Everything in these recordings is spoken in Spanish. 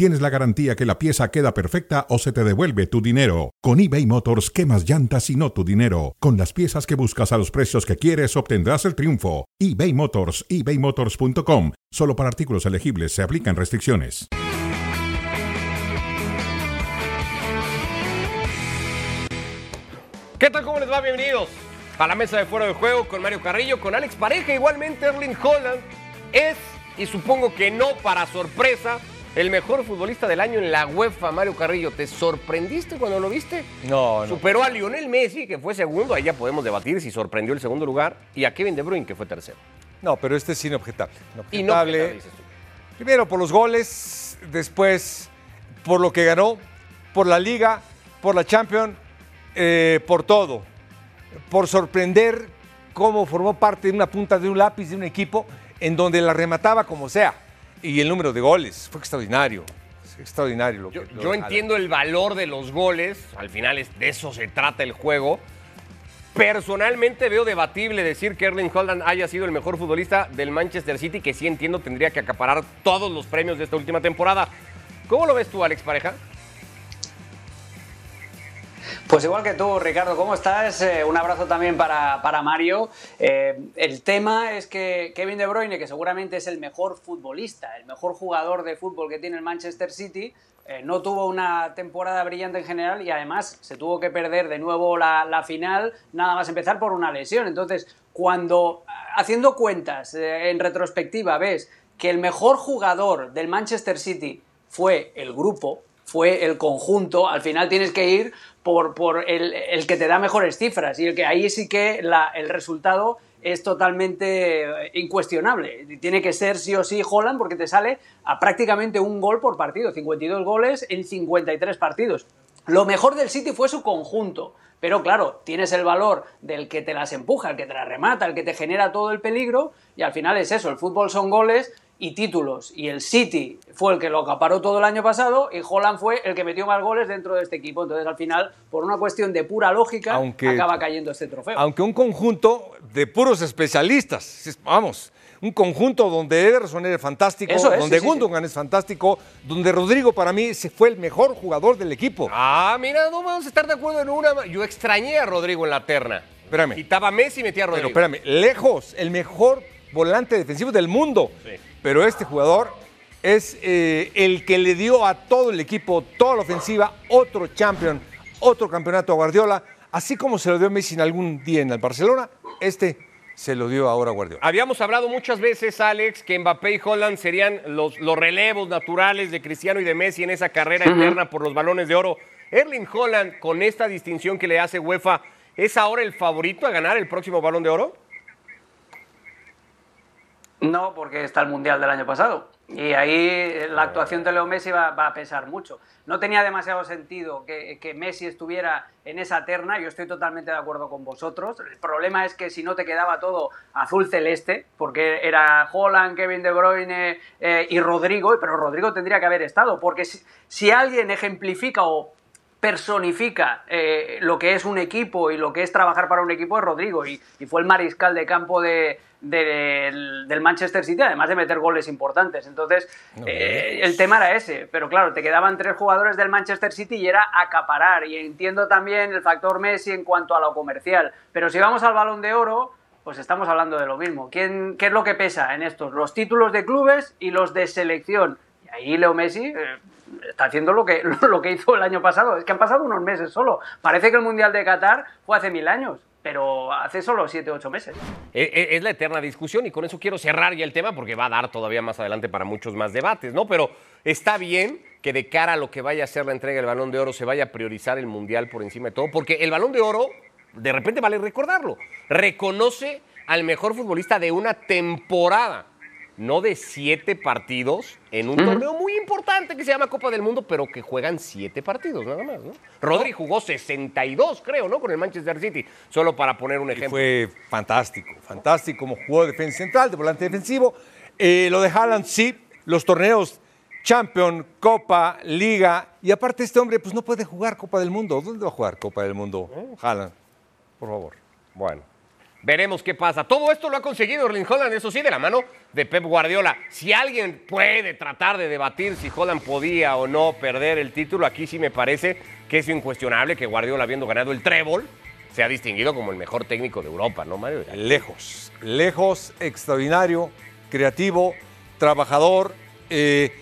tienes la garantía que la pieza queda perfecta o se te devuelve tu dinero. Con eBay Motors, quemas llantas y no tu dinero. Con las piezas que buscas a los precios que quieres, obtendrás el triunfo. eBay Motors, ebaymotors.com. Solo para artículos elegibles se aplican restricciones. ¿Qué tal? ¿Cómo les va? Bienvenidos a la mesa de fuera de juego con Mario Carrillo, con Alex Pareja, igualmente Erling Holland es, y supongo que no para sorpresa, el mejor futbolista del año en la UEFA, Mario Carrillo. ¿Te sorprendiste cuando lo viste? No, no. Superó a Lionel Messi, que fue segundo, ahí ya podemos debatir si sorprendió el segundo lugar, y a Kevin De Bruyne, que fue tercero. No, pero este es inobjetable. Inobjetable, Inobjetable. dices tú. Primero por los goles, después por lo que ganó, por la liga, por la Champions, eh, por todo. Por sorprender cómo formó parte de una punta de un lápiz de un equipo en donde la remataba como sea. Y el número de goles fue extraordinario. Es extraordinario. Lo Yo, que- lo yo entiendo el valor de los goles, al final es, de eso se trata el juego. Personalmente veo debatible decir que Erling Holland haya sido el mejor futbolista del Manchester City, que sí entiendo tendría que acaparar todos los premios de esta última temporada. ¿Cómo lo ves tú, Alex Pareja? Pues igual que tú, Ricardo, ¿cómo estás? Eh, un abrazo también para, para Mario. Eh, el tema es que Kevin De Bruyne, que seguramente es el mejor futbolista, el mejor jugador de fútbol que tiene el Manchester City, eh, no tuvo una temporada brillante en general y además se tuvo que perder de nuevo la, la final, nada más empezar por una lesión. Entonces, cuando haciendo cuentas en retrospectiva ves que el mejor jugador del Manchester City fue el grupo, fue el conjunto, al final tienes que ir por, por el, el que te da mejores cifras y el que ahí sí que el resultado es totalmente eh, incuestionable. Tiene que ser sí o sí Holland porque te sale a prácticamente un gol por partido, 52 goles en 53 partidos. Lo mejor del City fue su conjunto, pero claro, tienes el valor del que te las empuja, el que te las remata, el que te genera todo el peligro y al final es eso, el fútbol son goles y títulos. Y el City fue el que lo acaparó todo el año pasado y Holland fue el que metió más goles dentro de este equipo. Entonces, al final, por una cuestión de pura lógica, Aunque- acaba cayendo este trofeo. Aunque un conjunto de puros especialistas. Es- Vamos, un conjunto donde Ederson es fantástico, Eso es, donde sí, sí, sí. Gundogan es fantástico, donde Rodrigo para mí se fue el mejor jugador del equipo. Ah, mira, no vamos a estar de acuerdo en una. Yo extrañé a Rodrigo en la terna. Espérame. Quitaba Messi y metía a Pero Rodrigo. espérame, lejos, el mejor volante defensivo del mundo. Sí. Pero este jugador es eh, el que le dio a todo el equipo, toda la ofensiva, otro champion, otro campeonato a Guardiola. Así como se lo dio Messi en algún día en el Barcelona, este se lo dio ahora a Guardiola. Habíamos hablado muchas veces, Alex, que Mbappé y Holland serían los, los relevos naturales de Cristiano y de Messi en esa carrera eterna por los balones de oro. Erling Holland, con esta distinción que le hace UEFA, ¿es ahora el favorito a ganar el próximo balón de oro? No, porque está el Mundial del año pasado. Y ahí la actuación de Leo Messi va, va a pesar mucho. No tenía demasiado sentido que, que Messi estuviera en esa terna. Yo estoy totalmente de acuerdo con vosotros. El problema es que si no te quedaba todo azul celeste, porque era Holland, Kevin De Bruyne eh, y Rodrigo, pero Rodrigo tendría que haber estado. Porque si, si alguien ejemplifica o personifica eh, lo que es un equipo y lo que es trabajar para un equipo es Rodrigo y, y fue el mariscal de campo de, de- del, del Manchester City, además de meter goles importantes. Entonces, eh, el tema era ese, pero claro, te quedaban tres jugadores del Manchester City y era acaparar. Y entiendo también el factor Messi en cuanto a lo comercial, pero si vamos al balón de oro, pues estamos hablando de lo mismo. ¿Quién, ¿Qué es lo que pesa en estos? Los títulos de clubes y los de selección. Y ahí Leo Messi eh, está haciendo lo que, lo que hizo el año pasado. Es que han pasado unos meses solo. Parece que el Mundial de Qatar fue hace mil años, pero hace solo siete, ocho meses. E- e- Es la eterna discusión y con eso quiero cerrar ya el tema porque va a dar todavía más adelante para muchos más debates, ¿no? Pero está bien que de cara a lo que vaya a ser la entrega del Balón de Oro se vaya a priorizar el Mundial por encima de todo, porque el Balón de Oro, de repente vale recordarlo, reconoce al mejor futbolista de una temporada, no de siete partidos en un torneo muy importante que se llama Copa del Mundo, pero que juegan siete partidos nada más, ¿no? Rodri jugó 62, creo, ¿no? Con el Manchester City, solo para poner un Y ejemplo. fue fantástico, fantástico como jugó de defensa central, de volante defensivo. Eh, lo de Haaland, sí, los torneos Champion, Copa, Liga, y aparte este hombre pues no puede jugar Copa del Mundo. ¿Dónde va a jugar Copa del Mundo? Haaland, por favor. Bueno, veremos qué pasa. Todo esto lo ha conseguido Erling Holland, eso sí, de la mano de Pep Guardiola. Si alguien puede tratar de debatir si Holland podía o no perder el título, aquí sí me parece que es incuestionable que Guardiola, habiendo ganado el trébol, se ha distinguido como el mejor técnico de Europa, ¿no, Mario? Lejos, lejos, extraordinario, creativo, trabajador, eh,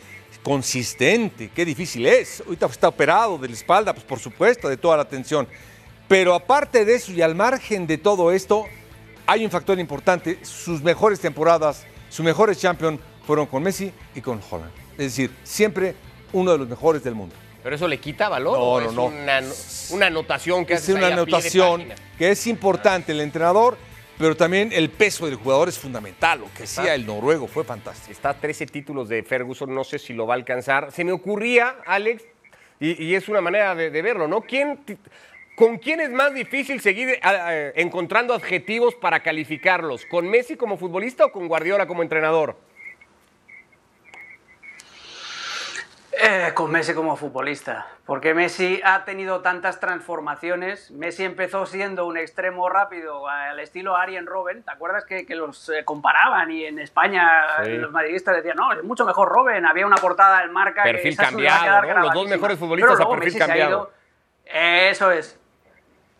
consistente. Qué difícil es. Ahorita está operado de la espalda, pues por supuesto, de toda la tensión. Pero aparte de eso y al margen de todo esto, hay un factor importante. Sus mejores temporadas, sus mejores champions fueron con Messi y con Holland. Es decir, siempre uno de los mejores del mundo. Pero eso le quita valor. No, ¿o no, es no. Una, una anotación que es una anotación que es importante el entrenador, pero también el peso del jugador es fundamental. Lo que hacía el noruego fue fantástico. Está a 13 títulos de Ferguson, no sé si lo va a alcanzar. Se me ocurría, Alex, y, y es una manera de, de verlo, ¿no? ¿Quién, ¿Con quién es más difícil seguir encontrando adjetivos para calificarlos? ¿Con Messi como futbolista o con Guardiola como entrenador? Eh, con Messi como futbolista, porque Messi ha tenido tantas transformaciones. Messi empezó siendo un extremo rápido al estilo Arjen Robben. ¿Te acuerdas que, que los eh, comparaban y en España Sí. los madridistas decían, no, es mucho mejor Robben? Había una portada del marca que Perfil a cambiado, ¿no? Los dos mejores futbolistas Pero a perfil Messi cambiado. Eso es.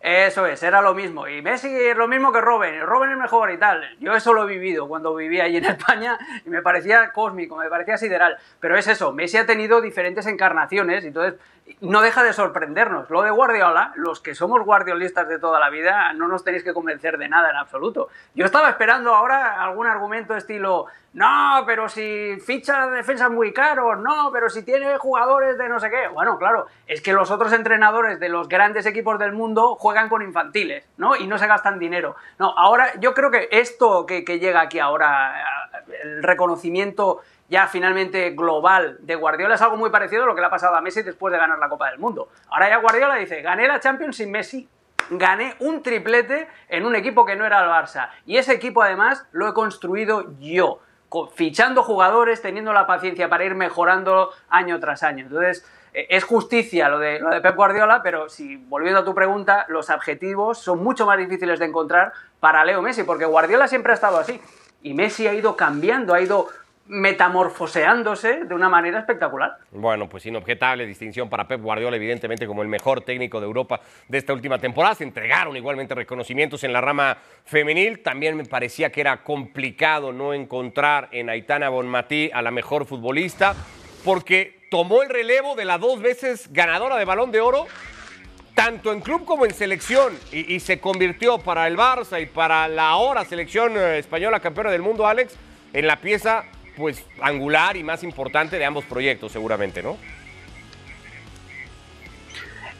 Eso es, era lo mismo. Y Messi es lo mismo que Robben. Robben es mejor y tal. Yo eso lo he vivido cuando vivía allí en España y me parecía cósmico, me parecía sideral. Pero es eso, Messi ha tenido diferentes encarnaciones y entonces no deja de sorprendernos. Lo de Guardiola, los que somos guardiolistas de toda la vida, no nos tenéis que convencer de nada en absoluto. Yo estaba esperando ahora algún argumento estilo, no, pero si ficha defensas muy caros, no, pero si tiene jugadores de no sé qué. Bueno, claro, es que los otros entrenadores de los grandes equipos del mundo juegan con infantiles, ¿no? Y no se gastan dinero. No, ahora yo creo que esto que, que llega aquí ahora, el reconocimiento ya finalmente global de Guardiola es algo muy parecido a lo que le ha pasado a Messi después de ganar la Copa del Mundo. Ahora ya Guardiola dice, gané la Champions sin Messi, gané un triplete en un equipo que no era el Barça. Y ese equipo además lo he construido yo, fichando jugadores, teniendo la paciencia para ir mejorando año tras año. Entonces, eh, es justicia lo de, lo de Pep Guardiola, pero si, volviendo a tu pregunta, los adjetivos son mucho más difíciles de encontrar para Leo Messi, porque Guardiola siempre ha estado así. Y Messi ha ido cambiando, ha ido metamorfoseándose de una manera espectacular. Bueno, pues inobjetable distinción para Pep Guardiola, evidentemente como el mejor técnico de Europa de esta última temporada. Se entregaron igualmente reconocimientos en la rama femenil. También me parecía que era complicado no encontrar en Aitana Bonmatí a la mejor futbolista, porque tomó el relevo de la dos veces ganadora de Balón de Oro, tanto en club como en selección, y, y se convirtió para el Barça y para la ahora selección eh, española campeona del mundo, Alex, en la pieza pues angular y más importante de ambos proyectos, seguramente, ¿no?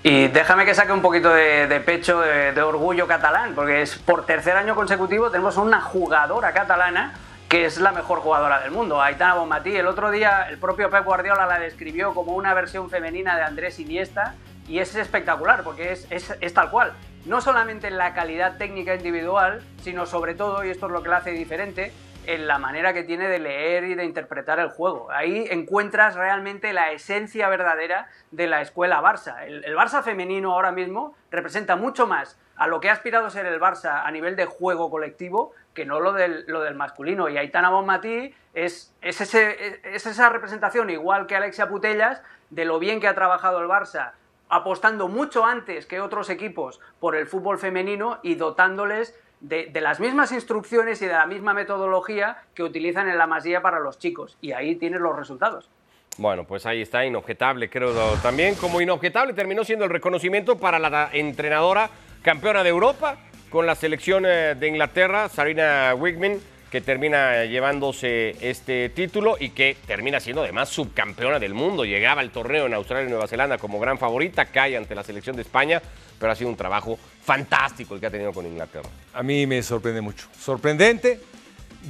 Y déjame que saque un poquito de, pecho, de, orgullo catalán, porque es por tercer año consecutivo tenemos una jugadora catalana que es la mejor jugadora del mundo, Aitana Bonmatí. El otro día el propio Pep Guardiola la describió como una versión femenina de Andrés Iniesta y es espectacular porque es, es, es tal cual. No solamente en la calidad técnica individual, sino sobre todo, y esto es lo que la hace diferente, en la manera que tiene de leer y de interpretar el juego. Ahí encuentras realmente la esencia verdadera de la escuela Barça. El, Barça femenino ahora mismo representa mucho más a lo que ha aspirado a ser el Barça a nivel de juego colectivo que no lo del, lo del masculino. Y Aitana Bonmatí es, es, ese, es esa representación, igual que Alexia Putellas, de lo bien que ha trabajado el Barça apostando mucho antes que otros equipos por el fútbol femenino y dotándoles de, las mismas instrucciones y de la misma metodología que utilizan en la masía para los chicos. Y ahí tienes los resultados. Bueno, pues ahí está, inobjetable, creo también. Como inobjetable terminó siendo el reconocimiento para la entrenadora campeona de Europa con la selección eh, de Inglaterra, Sarina Wigman, que termina llevándose este título y que termina siendo además subcampeona del mundo. Llegaba al torneo en Australia y Nueva Zelanda como gran favorita, cae ante la selección de España, pero ha sido un trabajo fantástico el que ha tenido con Inglaterra. A mí me sorprende mucho. Sorprendente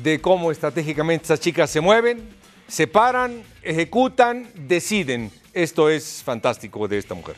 de cómo estratégicamente estas chicas se mueven, se paran, ejecutan, deciden. Esto es fantástico de esta mujer.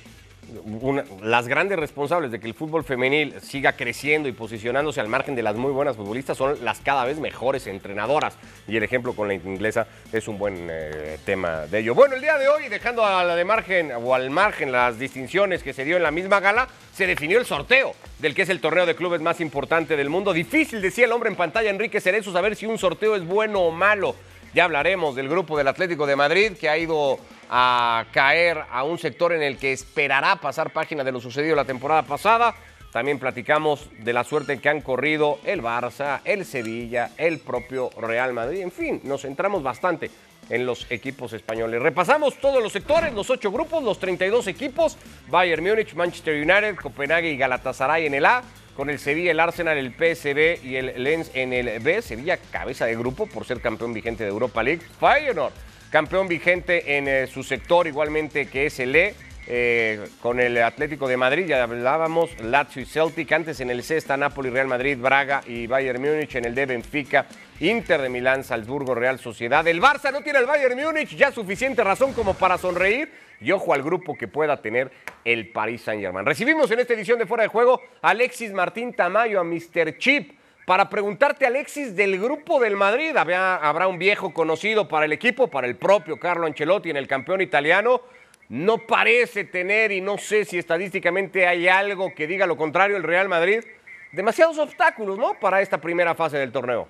Las grandes responsables de que el fútbol femenil siga creciendo y posicionándose al margen de las muy buenas futbolistas son las cada vez mejores entrenadoras. Y el ejemplo con la inglesa es un buen eh, tema de ello. Bueno, el día de hoy, dejando a la de margen o al margen las distinciones que se dio en la misma gala, se definió el sorteo del que es el torneo de clubes más importante del mundo. Difícil, decía el hombre en pantalla, Enrique Cerezo, saber si un sorteo es bueno o malo. Ya hablaremos del grupo del Atlético de Madrid que ha ido a caer a un sector en el que esperará pasar página de lo sucedido la temporada pasada. También platicamos de la suerte que han corrido el Barça, el Sevilla, el propio Real Madrid. En fin, nos centramos bastante en los equipos españoles. Repasamos todos los sectores, los ocho grupos, los 32 equipos. Bayern Múnich, Manchester United, Copenhague y Galatasaray en el A con el Sevilla, el Arsenal, el PSV y el Lens en el B. Sevilla cabeza de grupo por ser campeón vigente de Europa League. Feyenoord, campeón vigente en eh, su sector igualmente que es el E. Eh, con el Atlético de Madrid, ya hablábamos, Lazio y Celtic, antes en el C está Napoli, Real Madrid, Braga y Bayern Múnich, en el D Benfica, Inter de Milán, Salzburgo, Real Sociedad. El Barça no tiene el Bayern Múnich, ya suficiente razón como para sonreír y ojo al grupo que pueda tener el Paris Saint-Germain. Recibimos en esta edición de Fuera de Juego a Alexis Martín Tamayo, a Mr. Chip, para preguntarte, Alexis, del grupo del Madrid. Habrá, un viejo conocido para el equipo, para el propio Carlo Ancelotti en el campeón italiano. No parece tener, y no sé si estadísticamente hay algo que diga lo contrario, el Real Madrid. Demasiados obstáculos, ¿no? Para esta primera fase del torneo.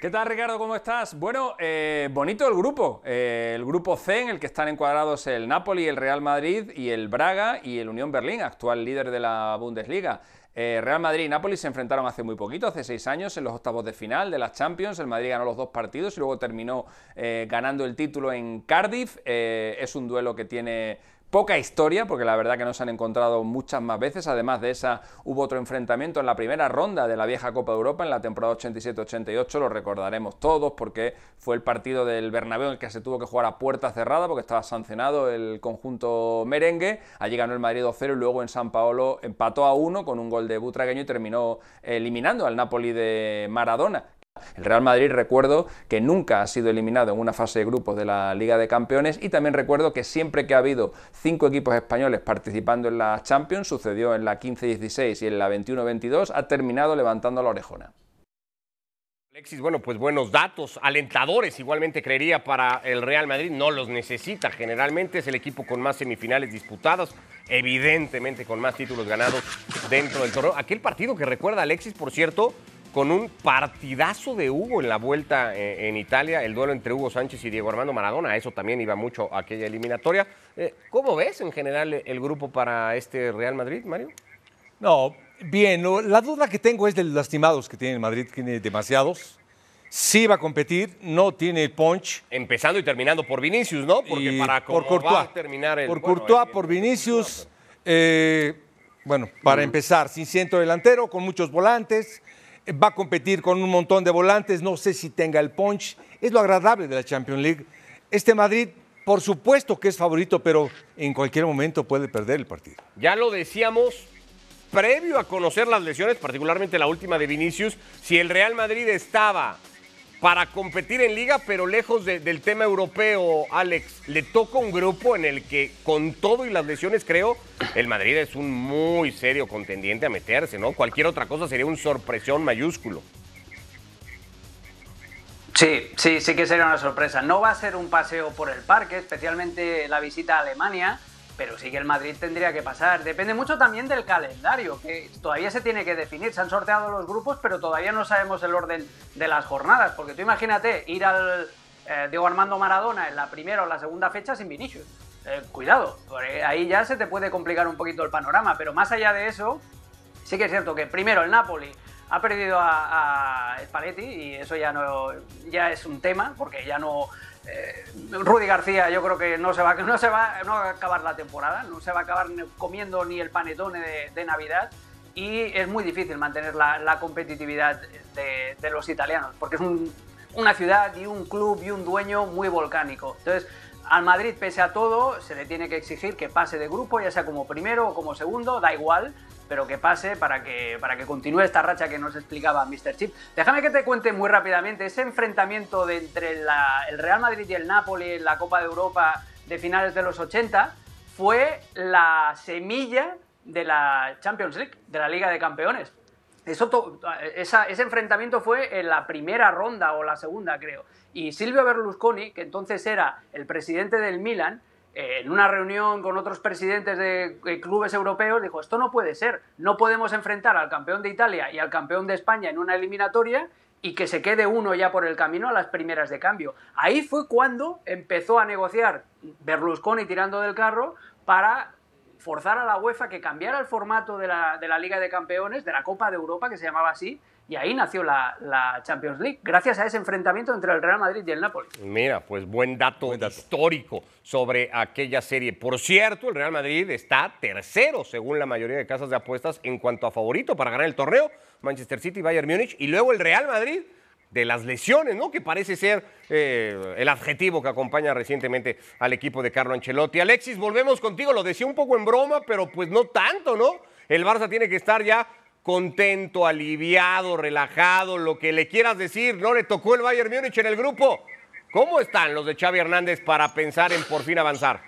¿Qué tal Ricardo? ¿Cómo estás? Bueno, eh, bonito el grupo. Eh, el grupo C en el que están encuadrados el Napoli, el Real Madrid y el Braga y el Unión Berlín, actual líder de la Bundesliga. Eh, Real Madrid y Napoli se enfrentaron hace muy poquito, hace seis años, en los octavos de final de las Champions. El Madrid ganó los dos partidos y luego terminó ganando el título en Cardiff. es un duelo que tiene Poca historia, porque la verdad que no se han encontrado muchas más veces. Además de esa, hubo otro enfrentamiento en la primera ronda de la vieja Copa de Europa en la temporada 87-88. Lo recordaremos todos porque fue el partido del Bernabéu en el que se tuvo que jugar a puerta cerrada porque estaba sancionado el conjunto merengue. Allí ganó el Madrid 2-0 y luego en San Paolo empató a 1 con un gol de Butragueño y terminó eliminando al Napoli de Maradona. El Real Madrid recuerdo que nunca ha sido eliminado en una fase de grupos de la Liga de Campeones y también recuerdo que siempre que ha habido cinco equipos españoles participando en la Champions, sucedió en la 15-16 y en la 21-22, ha terminado levantando la orejona. Alexis, bueno, pues buenos datos, alentadores igualmente creería para el Real Madrid, no los necesita, generalmente es el equipo con más semifinales disputadas, evidentemente con más títulos ganados dentro del torneo. Aquel partido que recuerda Alexis, por cierto, con un partidazo de Hugo en la vuelta eh, en Italia, el duelo entre Hugo Sánchez y Diego Armando Maradona. Eso también iba mucho a aquella eliminatoria. Eh, ¿Cómo ves en general el grupo para este Real Madrid, Mario? No, bien. La duda que tengo es de los lastimados que tiene el Madrid, tiene demasiados. Sí va a competir, no tiene el punch. Empezando y terminando por Vinicius, ¿no? Porque para por Courtois, terminar el, por Courtois, por Vinicius. Eh, bueno, para empezar, sin centro delantero, con muchos volantes va a competir con un montón de volantes, no sé si tenga el punch, es lo agradable de la Champions League. Este Madrid, por supuesto que es favorito, pero en cualquier momento puede perder el partido. Ya lo decíamos previo a conocer las lesiones, particularmente la última de Vinicius, si el Real Madrid estaba para competir en liga, pero lejos del tema europeo, Alex. Le toca un grupo en el que, con todo y las lesiones, creo, el Madrid es un muy serio contendiente a meterse, ¿no? Cualquier otra cosa sería un sorpresión mayúsculo. Sí, sí, sí que sería una sorpresa. No va a ser un paseo por el parque, especialmente la visita a Alemania pero sí que el Madrid tendría que pasar. Depende mucho también del calendario, que todavía se tiene que definir. Se han sorteado los grupos, pero todavía no sabemos el orden de las jornadas. Porque tú imagínate ir al eh, Diego Armando Maradona en la primera o la segunda fecha sin Vinicius. Eh, cuidado, ahí ya se te puede complicar un poquito el panorama. Pero más allá de eso, sí que es cierto que primero el Napoli ha perdido a, a Spalletti y eso ya no ya es un tema porque ya no eh, Rudy García yo creo que no se, va, no se va a acabar la temporada, no se va a acabar comiendo ni el panetone de, Navidad y es muy difícil mantener la, competitividad de, los italianos, porque es una ciudad y un club y un dueño muy volcánico. Entonces, al Madrid, pese a todo, se le tiene que exigir que pase de grupo, ya sea como primero o como segundo, da igual, pero que pase para que, para que continúe esta racha que nos explicaba Mr. Chip. Déjame que te cuente muy rápidamente ese enfrentamiento de entre el Real Madrid y el Napoli en la Copa de Europa de finales de los 80 fue la semilla de la Champions League, de la Liga de Campeones. Eso ese enfrentamiento fue en la primera ronda o la segunda, creo. Y Silvio Berlusconi, que entonces era el presidente del Milan, en una reunión con otros presidentes de clubes europeos, dijo, esto no puede ser, no podemos enfrentar al campeón de Italia y al campeón de España en una eliminatoria y que se quede uno ya por el camino a las primeras de cambio. Ahí fue cuando empezó a negociar Berlusconi tirando del carro para forzar a la UEFA que cambiara el formato de la, de la, Liga de Campeones, de la Copa de Europa, que se llamaba así, y ahí nació la, la, Champions League, gracias a ese enfrentamiento entre el Real Madrid y el Napoli. Mira, pues buen dato, histórico sobre aquella serie. Por cierto, el Real Madrid está tercero, según la mayoría de casas de apuestas, en cuanto a favorito para ganar el torneo. Manchester City, Bayern Múnich, y luego el Real Madrid de las lesiones, ¿no? Que parece ser eh, el adjetivo que acompaña recientemente al equipo de Carlo Ancelotti. Alexis, volvemos contigo, lo decía un poco en broma, pero pues no tanto, ¿no? El Barça tiene que estar ya contento, aliviado, relajado, lo que le quieras decir, ¿no? Le tocó el Bayern Múnich en el grupo. ¿Cómo están los de Xavi Hernández para pensar en por fin avanzar?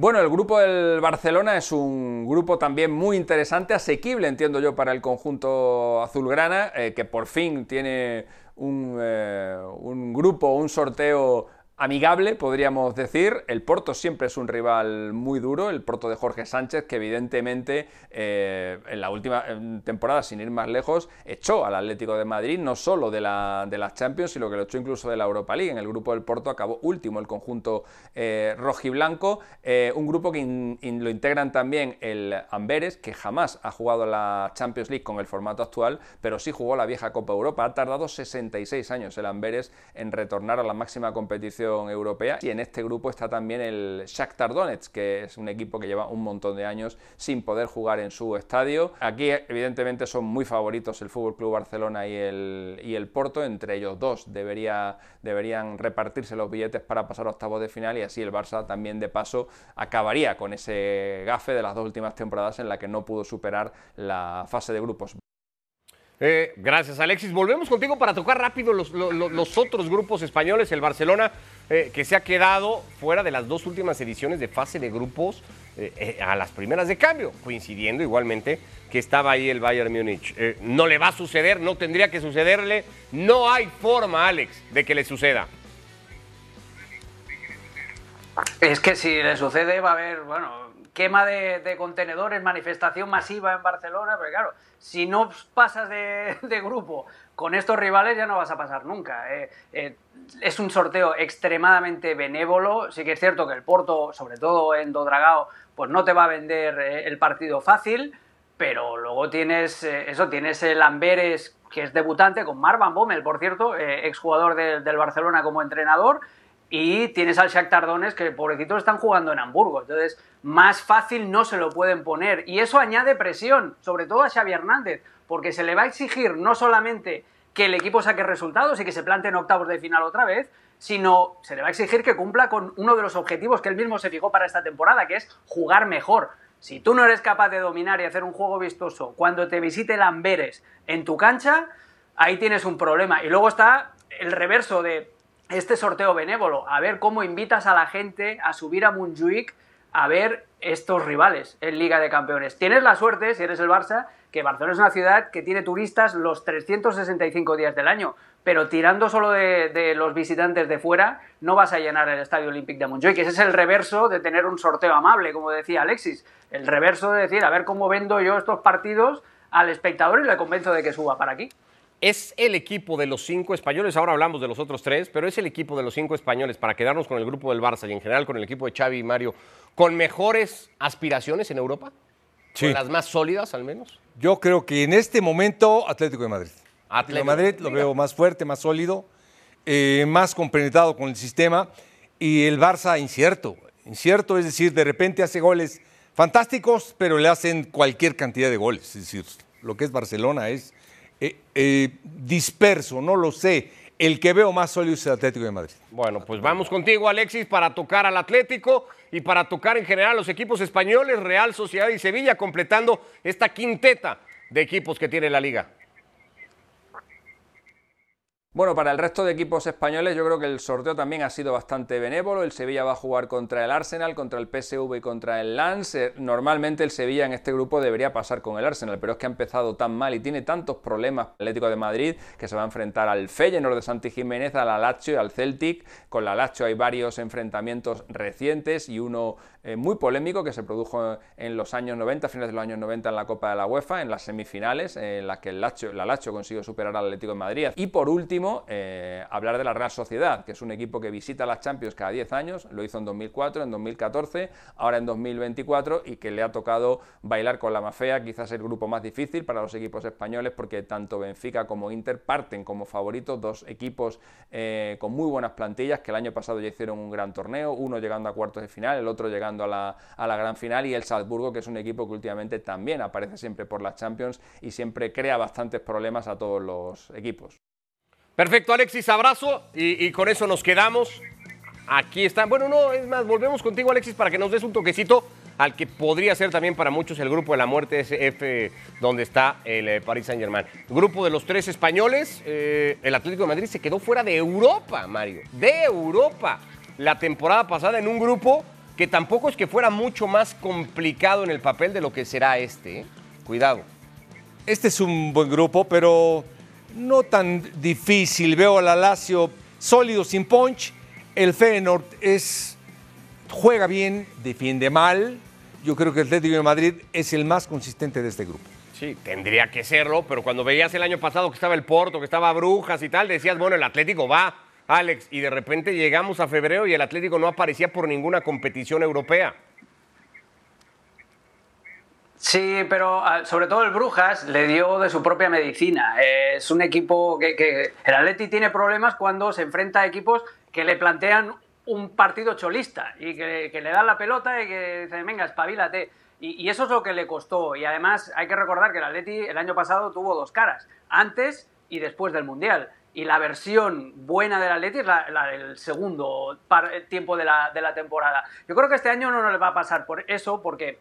Bueno, el grupo del Barcelona es un grupo también muy interesante, asequible, entiendo yo, para el conjunto azulgrana, eh, que por fin tiene un, eh, un grupo, un sorteo amigable, podríamos decir. El Porto siempre es un rival muy duro, el Porto de Jorge Sánchez, que evidentemente eh, en la última temporada, sin ir más lejos, echó al Atlético de Madrid, no solo de la, de las Champions, sino que lo echó incluso de la Europa League. En el grupo del Porto acabó último el conjunto eh, rojiblanco, eh, un grupo que lo integran también el Amberes, que jamás ha jugado la Champions League con el formato actual, pero sí jugó la vieja Copa Europa. Ha tardado 66 años el Amberes en retornar a la máxima competición europea. Y en este grupo está también el Shakhtar Donetsk, que es un equipo que lleva un montón de años sin poder jugar en su estadio. Aquí, evidentemente, son muy favoritos el Fútbol Club Barcelona y el, y el Porto. Entre ellos dos debería, deberían repartirse los billetes para pasar a octavos de final y así el Barça también, de paso, acabaría con ese gafe de las dos últimas temporadas en la que no pudo superar la fase de grupos. Eh, gracias, Alexis. Volvemos contigo para tocar rápido los, otros grupos españoles. El Barcelona, eh, que se ha quedado fuera de las dos últimas ediciones de fase de grupos eh, a las primeras de cambio, coincidiendo igualmente que estaba ahí el Bayern Múnich. no le va a suceder, no tendría que sucederle. No hay forma, Alex, de que le suceda. Es que si le sucede va a haber, bueno, quema de, contenedores, manifestación masiva en Barcelona, pero claro, si no pasas de, grupo con estos rivales ya no vas a pasar nunca. Eh. Eh, es un sorteo extremadamente benévolo, sí que es cierto que el Porto, sobre todo en Dodragao, pues no te va a vender eh, el partido fácil, pero luego tienes eso, tienes el Amberes, que es debutante, con Marvan Bommel, por cierto, exjugador del Barcelona como entrenador, y tienes al Shakhtar Donetsk que pobrecitos están jugando en Hamburgo. Entonces, más fácil no se lo pueden poner. Y eso añade presión, sobre todo a Xavi Hernández, porque se le va a exigir no solamente que el equipo saque resultados y que se plante en octavos de final otra vez, sino se le va a exigir que cumpla con uno de los objetivos que él mismo se fijó para esta temporada, que es jugar mejor. Si tú no eres capaz de dominar y hacer un juego vistoso cuando te visite el Amberes en tu cancha, ahí tienes un problema. Y luego está el reverso de este sorteo benévolo, a ver cómo invitas a la gente a subir a Montjuic a ver estos rivales en Liga de Campeones. Tienes la suerte, si eres el Barça, que Barcelona es una ciudad que tiene turistas los 365 días del año, pero tirando solo de, los visitantes de fuera, no vas a llenar el Estadio Olímpico de Montjuic. Ese es el reverso de tener un sorteo amable, como decía Alexis. El reverso de decir, a ver cómo vendo yo estos partidos al espectador y le convenzo de que suba para aquí es el equipo de los cinco españoles, ahora hablamos de los otros tres, pero es el equipo de los cinco españoles para quedarnos con el grupo del Barça y en general con el equipo de Xavi y Mario, con mejores aspiraciones en Europa, sí. con las más sólidas al menos. Yo creo que en este momento Atlético de Madrid. Atlético de Madrid lo veo más fuerte, más sólido, eh, más compenetrado con el sistema y el Barça incierto, incierto, es decir, de repente hace goles fantásticos, pero le hacen cualquier cantidad de goles, es decir, lo que es Barcelona es eh, eh, disperso, no lo sé. El que veo más sólido es el Atlético de Madrid. Bueno, pues vamos contigo, Alexis, para tocar al Atlético y para tocar en general los equipos españoles, Real Sociedad y Sevilla, completando esta quinteta de equipos que tiene la liga. Bueno, para el resto de equipos españoles yo creo que el sorteo también ha sido bastante benévolo. El Sevilla va a jugar contra el Arsenal, contra el PSV y contra el Lens. Eh, normalmente el Sevilla en este grupo debería pasar con el Arsenal, pero es que ha empezado tan mal y tiene tantos problemas Atlético de Madrid que se va a enfrentar al Feyenoord de Santi Jiménez, al Lazio y al Celtic. Con la Lazio hay varios enfrentamientos recientes y uno eh, muy polémico que se produjo en los años 90, finales de los años 90 en la Copa de la UEFA, en las semifinales, en las que el la Lazio consiguió superar al Atlético de Madrid. Y por último, eh, hablar de la Real Sociedad, que es un equipo que visita las Champions cada 10 años, lo hizo en 2004, en 2014, ahora en 2024 y que le ha tocado bailar con la mafia, quizás el grupo más difícil para los equipos españoles porque tanto Benfica como Inter parten como favoritos, dos equipos eh, con muy buenas plantillas que el año pasado ya hicieron un gran torneo, uno llegando a cuartos de final, el otro llegando a la, gran final y el Salzburgo, que es un equipo que últimamente también aparece siempre por las Champions y siempre crea bastantes problemas a todos los equipos. Perfecto, Alexis, abrazo y, con eso nos quedamos. Aquí están. Bueno, no, es más, volvemos contigo, Alexis, para que nos des un toquecito al que podría ser también para muchos el grupo de la muerte SF, donde está el eh, Paris Saint Germain. Grupo de los tres españoles, eh, el Atlético de Madrid se quedó fuera de Europa, Mario, de Europa. La temporada pasada en un grupo que tampoco es que fuera mucho más complicado en el papel de lo que será este. ¿eh? Cuidado. Este es un buen grupo, pero no tan difícil. Veo a la Lazio sólido, sin punch. El Feyenoord es, juega bien, defiende mal. Yo creo que el Atlético de Madrid es el más consistente de este grupo. Sí, tendría que serlo, pero cuando veías el año pasado que estaba el Porto, que estaba Brujas y tal, decías, bueno, el Atlético va Alex, y de repente llegamos a febrero y el Atlético no aparecía por ninguna competición europea. Sí, pero ah, sobre todo el Brujas le dio de su propia medicina. es un equipo que, el Atleti tiene problemas cuando se enfrenta a equipos que le plantean un partido cholista y que, le dan la pelota y que dicen, venga, espabilate. Y, y, eso es lo que le costó. Y además hay que recordar que el Atleti el año pasado tuvo dos caras, antes y después del Mundial y la versión buena del Atleti es la, del segundo tiempo de la, de la, temporada. Yo creo que este año no nos va a pasar por eso, porque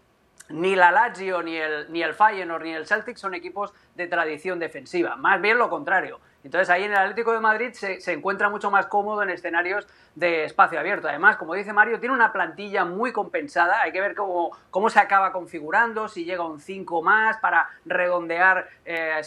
ni la Lazio, ni el, ni el Feyenoord, ni el Celtic son equipos de tradición defensiva, más bien lo contrario. Entonces ahí en el Atlético de Madrid se, encuentra mucho más cómodo en escenarios de espacio abierto. Además, como dice Mario, tiene una plantilla muy compensada. Hay que ver cómo, cómo se acaba configurando, si llega un 5 más para redondear eh,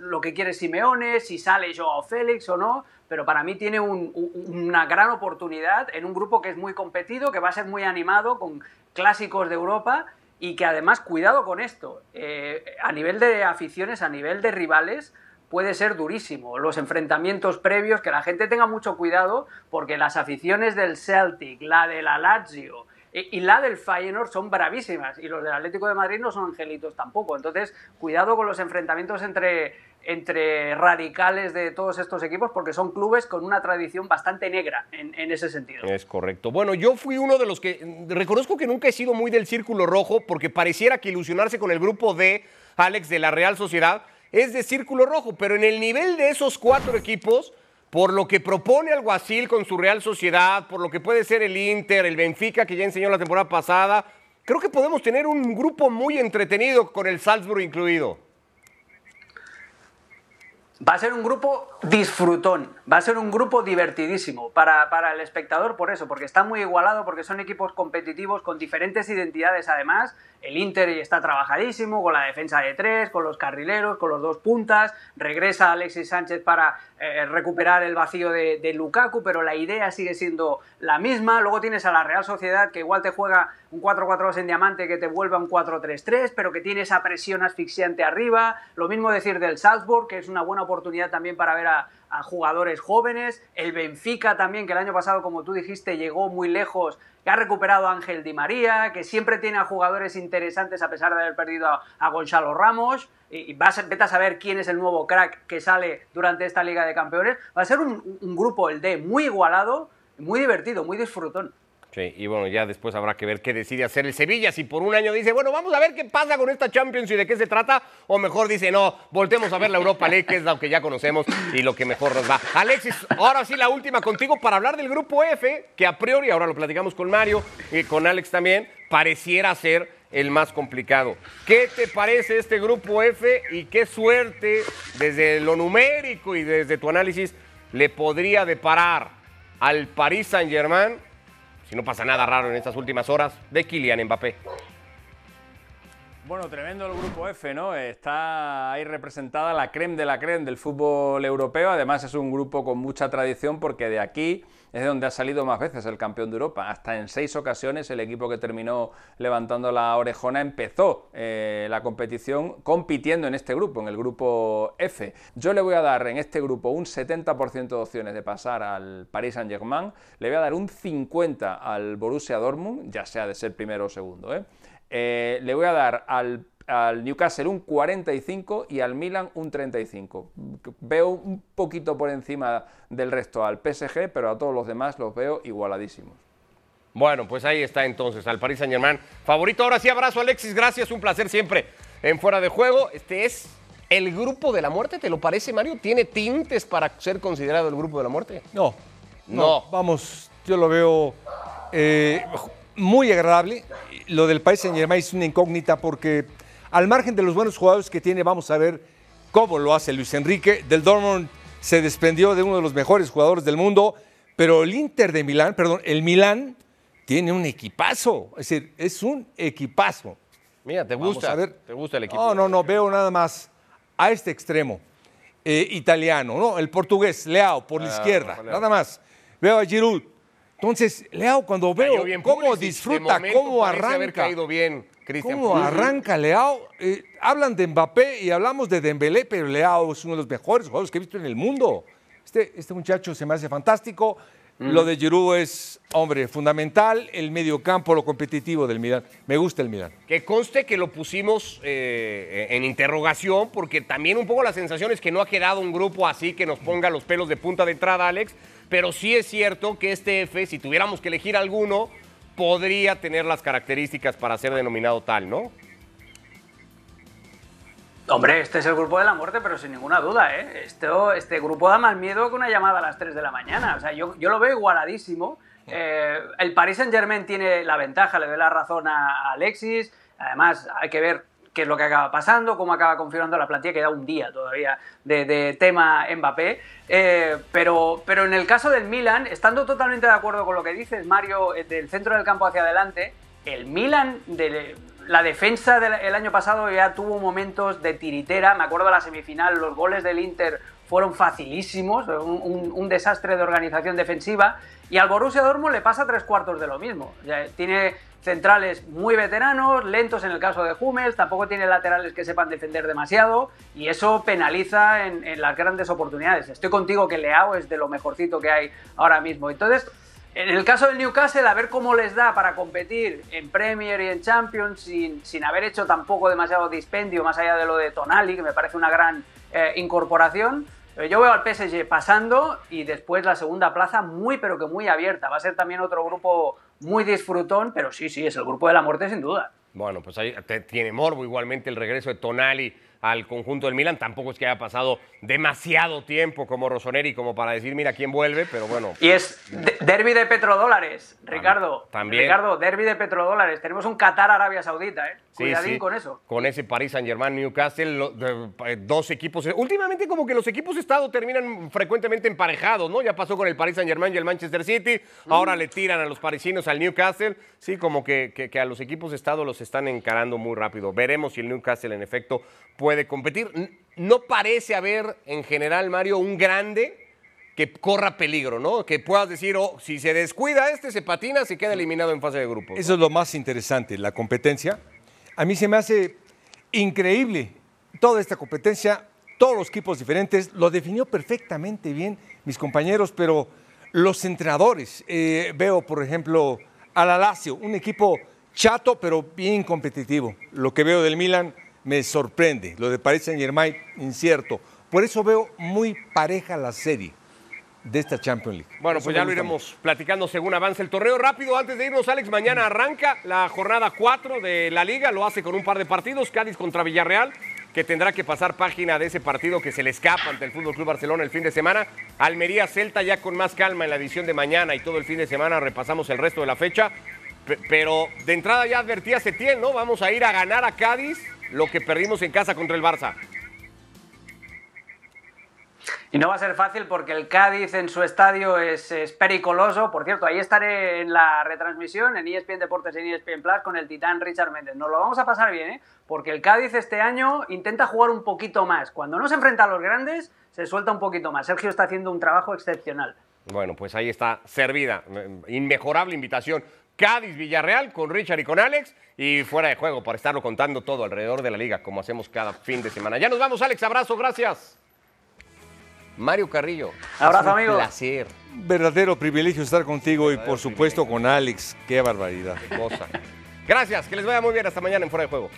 lo que quiere Simeone, si sale Joao Félix o no. Pero para mí tiene una gran oportunidad en un grupo que es muy competido, que va a ser muy animado con clásicos de Europa y que además, cuidado con esto, eh, a nivel de aficiones, a nivel de rivales, puede ser durísimo. Los enfrentamientos previos, que la gente tenga mucho cuidado, porque las aficiones del Celtic, la de la Lazio y la del Feyenoord son bravísimas, y los del Atlético de Madrid no son angelitos tampoco. Entonces, cuidado con los enfrentamientos entre, entre radicales de todos estos equipos, porque son clubes con una tradición bastante negra en, en ese sentido. Es correcto. Bueno, yo fui uno de los que, reconozco que nunca he sido muy del círculo rojo, porque pareciera que ilusionarse con el grupo de Alex de la Real Sociedad es de círculo rojo, pero en el nivel de esos cuatro equipos, por lo que propone Alguacil con su Real Sociedad, por lo que puede ser el Inter, el Benfica, que ya enseñó la temporada pasada, creo que podemos tener un grupo muy entretenido con el Salzburg incluido. Va a ser un grupo disfrutón, va a ser un grupo divertidísimo para, para, el espectador por eso, porque está muy igualado, porque son equipos competitivos con diferentes identidades además. El Inter está trabajadísimo con la defensa de tres, con los carrileros, con los dos puntas. Regresa Alexis Sánchez para eh, recuperar el vacío de, de, Lukaku, pero la idea sigue siendo la misma. Luego tienes a la Real Sociedad que igual te juega un 4-4-2 en diamante que te vuelve a un 4-3-3, pero que tiene esa presión asfixiante arriba. Lo mismo decir del Salzburg, que es una buena oportunidad también para ver a, jugadores jóvenes. El Benfica también, que el año pasado, como tú dijiste, llegó muy lejos, que ha recuperado a Ángel Di María, que siempre tiene a jugadores interesantes a pesar de haber perdido a, Gonzalo Ramos. Y, vas a, vete a saber quién es el nuevo crack que sale durante esta Liga de Campeones. Va a ser un, un grupo, el D, muy igualado, muy divertido, muy disfrutón. Sí, y bueno, ya después habrá que ver qué decide hacer el Sevilla. Si por un año dice, bueno, vamos a ver qué pasa con esta Champions y de qué se trata, o mejor dice, no, voltemos a ver la Europa League, que es lo que ya conocemos y lo que mejor nos va. Alexis, ahora sí la última contigo para hablar del grupo F, que a priori, ahora lo platicamos con Mario y con Alex también, pareciera ser el más complicado. ¿Qué te parece este grupo F y qué suerte desde lo numérico y desde tu análisis le podría deparar al Paris Saint-Germain, si no pasa nada raro en estas últimas horas, de Kylian Mbappé? Bueno, tremendo el grupo F, ¿no? Está ahí representada la creme de la creme del fútbol europeo. Además, es un grupo con mucha tradición porque de aquí es de donde ha salido más veces el campeón de Europa. Hasta en seis ocasiones el equipo que terminó levantando la orejona empezó eh, la competición compitiendo en este grupo, en el grupo F. Yo le voy a dar en este grupo un 70% de opciones de pasar al Paris Saint-Germain, le voy a dar un 50% al Borussia Dortmund, ya sea de ser primero o segundo, ¿eh? Eh, le voy a dar al, Newcastle un 45 y al Milan un 35. Veo un poquito por encima del resto al PSG, pero a todos los demás los veo igualadísimos. Bueno, pues ahí está entonces, al Paris Saint Germain. Favorito, ahora sí, abrazo Alexis, gracias, un placer siempre en Fuera de Juego. Este es el grupo de la muerte, ¿te lo parece, Mario? ¿Tiene tintes para ser considerado el grupo de la muerte? No, no, vamos, yo lo veo eh, muy agradable. Lo del país Saint Germain es una incógnita porque al margen de los buenos jugadores que tiene, vamos a ver cómo lo hace Luis Enrique. Del Dortmund se desprendió de uno de los mejores jugadores del mundo, pero el Inter de Milán, perdón, el Milán tiene un equipazo. Es decir, es un equipazo. Mira, ¿te gusta? A ver. ¿Te gusta el equipo? No, no, no, veo nada más a este extremo eh, italiano, ¿no? El portugués, Leao, por la ah, izquierda, nada más. Veo a Giroud, entonces, Leao, cuando veo cómo disfruta, cómo arranca. bien, cómo arranca Leao. Eh, hablan de Mbappé y hablamos de Dembélé, pero Leao es uno de los mejores jugadores que he visto en el mundo. Este, este muchacho se me hace fantástico. Lo de Giroud es, hombre, fundamental. El mediocampo, lo competitivo del Milan. Me gusta el Milan. Que conste que lo pusimos eh, en interrogación, porque también un poco la sensación es que no ha quedado un grupo así que nos ponga los pelos de punta de entrada, Alex pero sí es cierto que este F, si tuviéramos que elegir alguno, podría tener las características para ser denominado tal, ¿no? Hombre, este es el grupo de la muerte, pero sin ninguna duda, ¿eh? Esto, este grupo da más miedo que una llamada a las 3 de la mañana. O sea, yo, yo lo veo igualadísimo. Eh, el Paris Saint Germain tiene la ventaja, le doy la razón a Alexis. Además, hay que ver qué es lo que acaba pasando, cómo acaba configurando la plantilla, queda un día todavía de, tema Mbappé. Eh, pero, pero en el caso del Milan, estando totalmente de acuerdo con lo que dices, Mario, eh, del centro del campo hacia adelante, el Milan de la defensa del año pasado ya tuvo momentos de tiritera. Me acuerdo de la semifinal, los goles del Inter fueron facilísimos, un, desastre de organización defensiva. Y al Borussia Dortmund le pasa tres cuartos de lo mismo. tiene centrales muy veteranos, lentos en el caso de Hummels, tampoco tiene laterales que sepan defender demasiado y eso penaliza en, las grandes oportunidades. Estoy contigo que Leao es de lo mejorcito que hay ahora mismo. Entonces, en el caso del Newcastle, a ver cómo les da para competir en Premier y en Champions sin, sin haber hecho tampoco demasiado dispendio más allá de lo de Tonali, que me parece una gran eh, incorporación. Yo veo al PSG pasando y después la segunda plaza muy pero que muy abierta. Va a ser también otro grupo muy disfrutón, pero sí, sí, es el grupo de la muerte sin duda. Bueno, pues ahí tiene morbo igualmente el regreso de Tonali al conjunto del Milan. Tampoco es que haya pasado demasiado tiempo como Rossoneri como para decir, mira quién vuelve, pero bueno. Y es derby de petrodólares, Ricardo. También. Ricardo, derby de petrodólares. Tenemos un Qatar Arabia Saudita, ¿eh? Cuidadín con eso. Con ese Paris Saint-Germain, Newcastle, eh, dos equipos. Últimamente como que los equipos de Estado terminan frecuentemente emparejados, ¿no? Ya pasó con el Paris Saint-Germain y el Manchester City. Ahora le tiran a los parisinos al Newcastle. Sí, como que, que a los equipos de Estado los están encarando muy rápido. Veremos si el Newcastle en efecto puede competir. No parece haber en general, Mario, un grande que corra peligro, ¿no? Que puedas decir, oh, si se descuida este, se patina, se queda eliminado en fase de grupo. Eso es lo más interesante, la competencia. A mí se me hace increíble toda esta competencia, todos los equipos diferentes, lo definió perfectamente bien mis compañeros, pero los entrenadores, eh, veo por ejemplo al Alacio, un equipo chato pero bien competitivo. Lo que veo del Milan, me sorprende. Lo de Paris Saint Germain, incierto. Por eso veo muy pareja la serie de esta Champions League. Bueno, pues ya lo iremos platicando según avance el torneo. Rápido, antes de irnos, Alex, mañana arranca la jornada 4 de la liga. Lo hace con un par de partidos. Cádiz contra Villarreal, que tendrá que pasar página de ese partido que se le escapa ante el Fútbol Club Barcelona el fin de semana. Almería Celta ya con más calma en la edición de mañana y todo el fin de semana repasamos el resto de la fecha. pero de entrada ya advertía Setién, ¿no? Vamos a ir a ganar a Cádiz lo que perdimos en casa contra el Barça. Y no va a ser fácil porque el Cádiz en su estadio es, pericoloso. Por cierto, ahí estaré en la retransmisión en ESPN Deportes y en ESPN Plus con el titán Richard Méndez. Nos lo vamos a pasar bien, ¿eh? porque el Cádiz este año intenta jugar un poquito más. Cuando no se enfrenta a los grandes, se suelta un poquito más. Sergio está haciendo un trabajo excepcional. Bueno, pues ahí está servida. Inmejorable invitación. Cádiz Villarreal con Richard y con Alex y fuera de juego para estarlo contando todo alrededor de la liga como hacemos cada fin de semana. Ya nos vamos, Alex. Abrazo, gracias. Mario Carrillo. Abrazo, amigo. Un placer. Verdadero privilegio estar contigo y por supuesto con Alex. Qué barbaridad. Qué cosa. Gracias, que les vaya muy bien. Hasta mañana en Fuera de Juego.